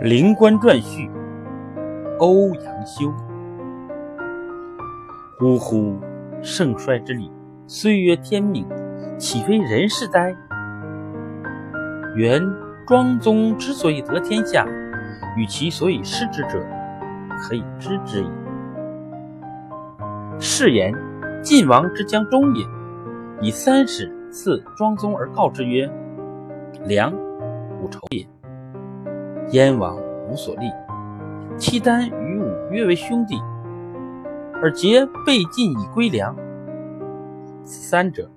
《灵官传序》欧阳修。呜呼！盛衰之礼，岁月天命，岂非人事哉？原庄宗之所以得天下，与其所以失之者，可以知之矣。是言晋王之将终也，以三使赐庄宗而告之曰：“良，吾仇也。”燕王无所立，契丹与吾约为兄弟，而结被晋以归梁。此三者，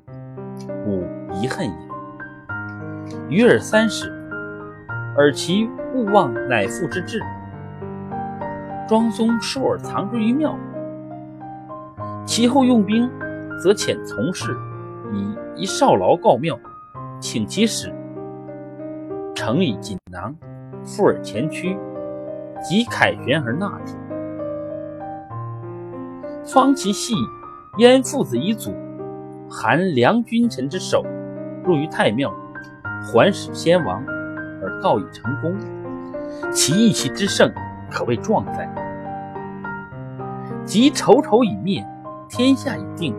吾遗恨也。与尔三使，而其勿忘乃父之志。庄宗收尔藏之于庙，其后用兵，则遣从事以一少劳告庙，请其使，诚以锦囊。复而前驱，即凯旋而纳之。方其系燕父子遗祖，含梁君臣之首，入于太庙，还使先王，而告以成功。其义气之盛，可谓壮哉！及仇仇已灭，天下已定，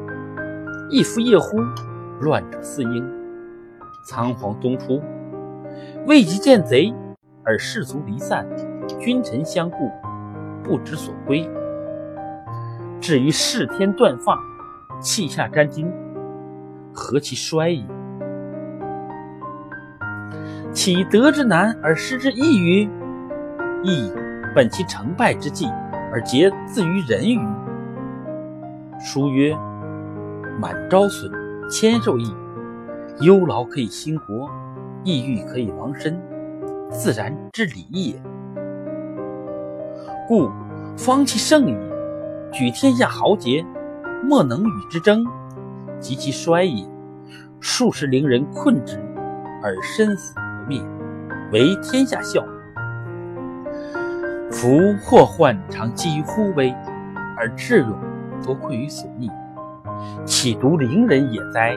一夫夜呼，乱者四应。仓皇东出，未及见贼。而士卒离散，君臣相顾，不知所归。至于视天断发，气下沾巾，何其衰也！岂得之难而失之易于？亦本其成败之际，而结自于人于。书曰：“满招损，谦受益。忧劳可以兴国，抑郁可以亡身。”自然之理也。故方其盛也，举天下豪杰，莫能与之争；及其衰也，数十陵人困之，而身死不灭，为天下笑。夫祸患常积于忽微，而智勇多困于所逆，岂独陵人也哉？